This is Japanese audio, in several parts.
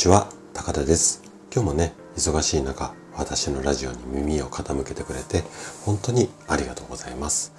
ちは高田です。今日もね忙しい中私のラジオに耳を傾けてくれて本当にありがとうございます。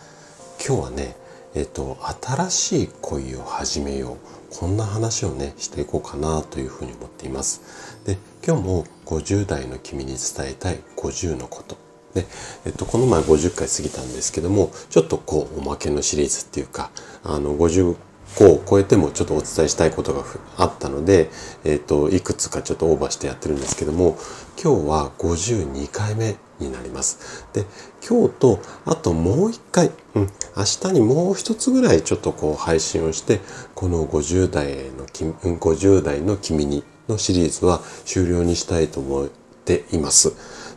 今日はねえっと新しい恋を始めようこんな話をねしていこうかなというふうに思っています。で今日も50代の君に伝えたい50のこと。で、えっと、この前50回過ぎたんですけども、ちょっとこう、おまけのシリーズっていうか、あの、50個を超えてもちょっとお伝えしたいことがあったので、えっ、ー、と、いくつかちょっとオーバーしてやってるんですけども、今日は52回目になります。で、今日と、あともう一回、うん、明日にもう一つぐらいちょっとこう配信をして、この50代の、50代の君にのシリーズは終了にしたいと思っています。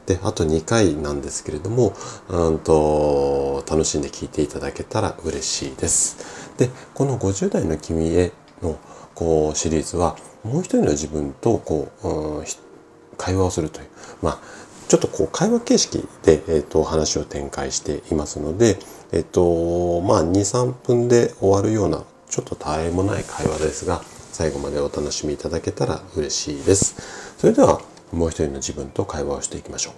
で、あと2回なんですけれども、うんと、楽しんで聞いていただけたら嬉しいです。で、この50代の君へのこうシリーズは、もう一人の自分とこう、うん、会話をするという、まあ、ちょっとこう会話形式で、え、ー、と、話を展開していますので、えっ、ー、と、まあ、2、3分で終わるような、ちょっとたえもない会話ですが、最後までお楽しみいただけたら嬉しいです。それでは、もう一人の自分と会話をしていきましょう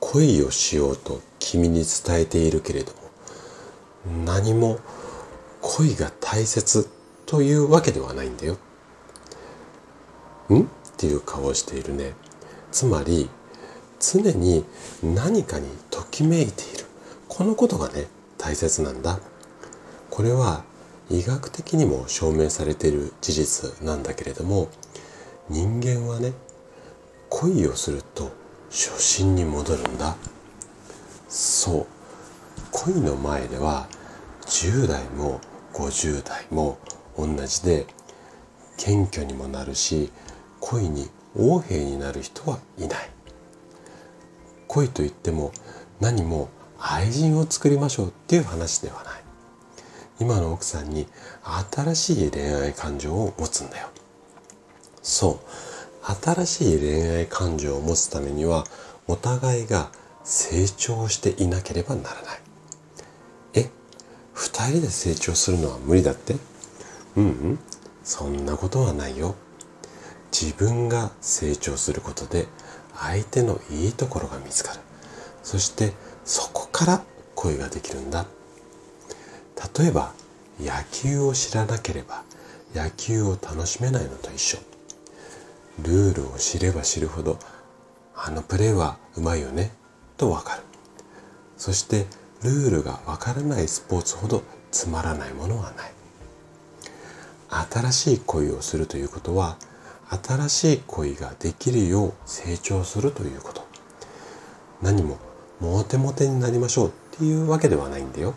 恋をしようと君に伝えているけれども何も恋が大切というわけではないんだよ。ん？っていう顔をしているね。つまり常に何かにときめいている。このことがね大切なんだ。これは医学的にも証明されている事実なんだけれども人間はね恋をすると初心に戻るんだそう恋の前では10代も50代も同じで謙虚にもなるし恋に横柄になる人はいない恋といっても何も愛人を作りましょうっていう話ではない今の奥さんに新しい恋愛感情を持つんだよ。そう。新しい恋愛感情を持つためには、お互いが成長していなければならない。え二人で成長するのは無理だって？うんうん。そんなことはないよ。自分が成長することで相手のいいところが見つかる。そしてそこから恋ができるんだ。例えば野球を知らなければ野球を楽しめないのと一緒ルールを知れば知るほどあのプレーはうまいよねとわかる。そしてルールがわからないスポーツほどつまらないものはない。新しい恋をするということは新しい恋ができるよう成長するということ。何もモテモテになりましょうっていうわけではないんだよ。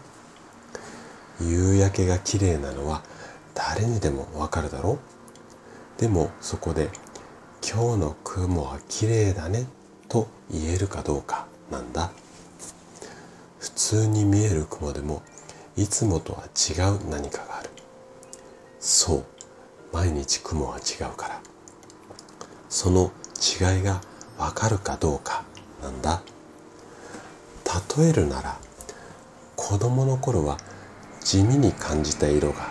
夕焼けが綺麗なのは誰にでもわかるだろう。でもそこで今日の雲は綺麗だねと言えるかどうか。なんだ？普通に見える雲でもいつもとは違う何かがある。そう毎日雲は違うから。その違いがわかるかどうか。なんだ？例えるなら子供の頃は地味に感じた色が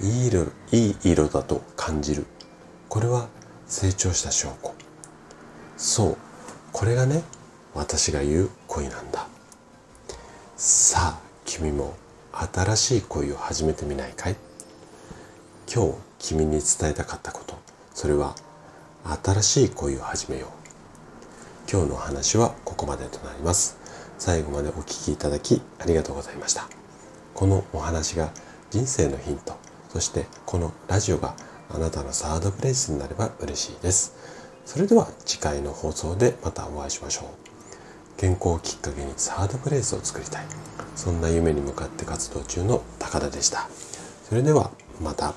いい色いい色だと感じる。これは成長した証拠。そうこれがね私が言う恋なんだ。さあ君も新しい恋を始めてみないかい？今日君に伝えたかったこと。それは新しい恋を始めよう。今日のお話はここまでとなります。最後までお聴きいただきありがとうございました。このお話が人生のヒントそしてこのラジオがあなたのサードプレイスになれば嬉しいです。それでは次回の放送でまたお会いしましょう。健康をきっかけにサードプレイスを作りたい。そんな夢に向かって活動中の高田でした。それではまた。